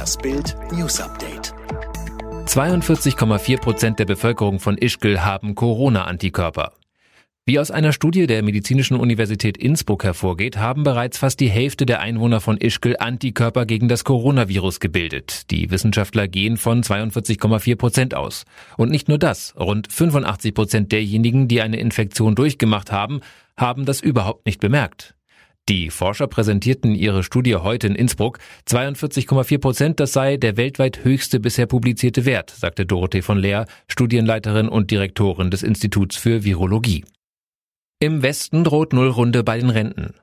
Das Bild News Update. 42,4 Prozent der Bevölkerung von Ischgl haben Corona-Antikörper. Wie aus einer Studie der Medizinischen Universität Innsbruck hervorgeht, haben bereits fast die Hälfte der Einwohner von Ischgl Antikörper gegen das Coronavirus gebildet. Die Wissenschaftler gehen von 42,4 Prozent aus. Und nicht nur das, rund 85 Prozent derjenigen, die eine Infektion durchgemacht haben, haben das überhaupt nicht bemerkt. Die Forscher präsentierten ihre Studie heute in Innsbruck. 42,4 Prozent, das sei der weltweit höchste bisher publizierte Wert, sagte Dorothee von Leer, Studienleiterin und Direktorin des Instituts für Virologie. Im Westen droht Nullrunde bei den Renten.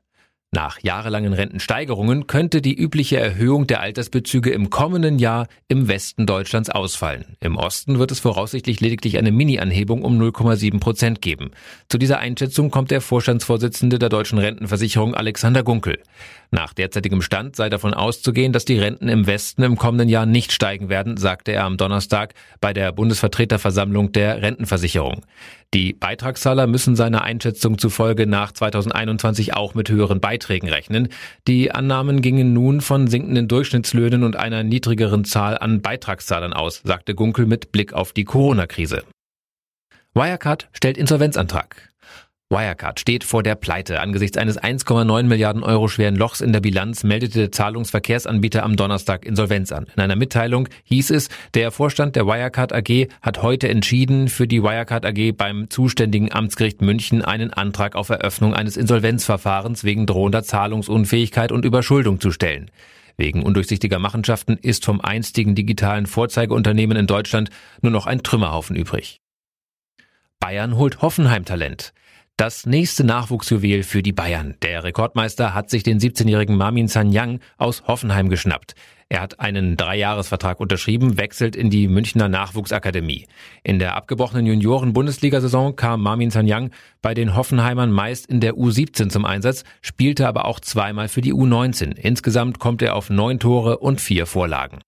Nach jahrelangen Rentensteigerungen könnte die übliche Erhöhung der Altersbezüge im kommenden Jahr im Westen Deutschlands ausfallen. Im Osten wird es voraussichtlich lediglich eine Mini-Anhebung um 0,7 Prozent geben. Zu dieser Einschätzung kommt der Vorstandsvorsitzende der deutschen Rentenversicherung Alexander Gunkel. Nach derzeitigem Stand sei davon auszugehen, dass die Renten im Westen im kommenden Jahr nicht steigen werden, sagte er am Donnerstag bei der Bundesvertreterversammlung der Rentenversicherung. Die Beitragszahler müssen seiner Einschätzung zufolge nach 2021 auch mit höheren Beiträgen rechnen. Die Annahmen gingen nun von sinkenden Durchschnittslöhnen und einer niedrigeren Zahl an Beitragszahlern aus, sagte Gunkel mit Blick auf die Corona-Krise. Wirecard stellt Insolvenzantrag. Wirecard steht vor der Pleite. Angesichts eines 1,9 Milliarden Euro schweren Lochs in der Bilanz meldete der Zahlungsverkehrsanbieter am Donnerstag Insolvenz an. In einer Mitteilung hieß es, der Vorstand der Wirecard AG hat heute entschieden, für die Wirecard AG beim zuständigen Amtsgericht München einen Antrag auf Eröffnung eines Insolvenzverfahrens wegen drohender Zahlungsunfähigkeit und Überschuldung zu stellen. Wegen undurchsichtiger Machenschaften ist vom einstigen digitalen Vorzeigeunternehmen in Deutschland nur noch ein Trümmerhaufen übrig. Bayern holt Hoffenheim-Talent. Das nächste Nachwuchsjuwel für die Bayern. Der Rekordmeister hat sich den 17-jährigen Mamin Sanyang aus Hoffenheim geschnappt. Er hat einen Dreijahresvertrag unterschrieben, wechselt in die Münchner Nachwuchsakademie. In der abgebrochenen Junioren-Bundesliga-Saison kam Marmin Sanyang bei den Hoffenheimern meist in der U17 zum Einsatz, spielte aber auch zweimal für die U19. Insgesamt kommt er auf neun Tore und vier Vorlagen.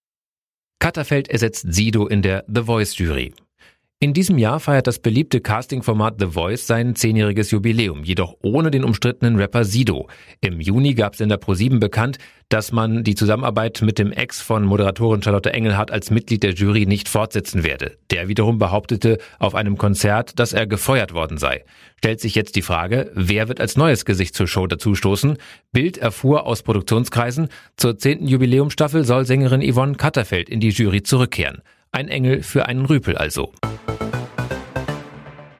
Katterfeld ersetzt Sido in der The Voice Jury. In diesem Jahr feiert das beliebte Casting-Format The Voice sein zehnjähriges Jubiläum, jedoch ohne den umstrittenen Rapper Sido. Im Juni gab es in der Pro7 bekannt, dass man die Zusammenarbeit mit dem Ex von Moderatorin Charlotte Engelhardt als Mitglied der Jury nicht fortsetzen werde. Der wiederum behauptete auf einem Konzert, dass er gefeuert worden sei. Stellt sich jetzt die Frage, wer wird als neues Gesicht zur Show dazustoßen? Bild erfuhr aus Produktionskreisen, zur zehnten Jubiläumstaffel soll Sängerin Yvonne Katterfeld in die Jury zurückkehren. Ein Engel für einen Rüpel also.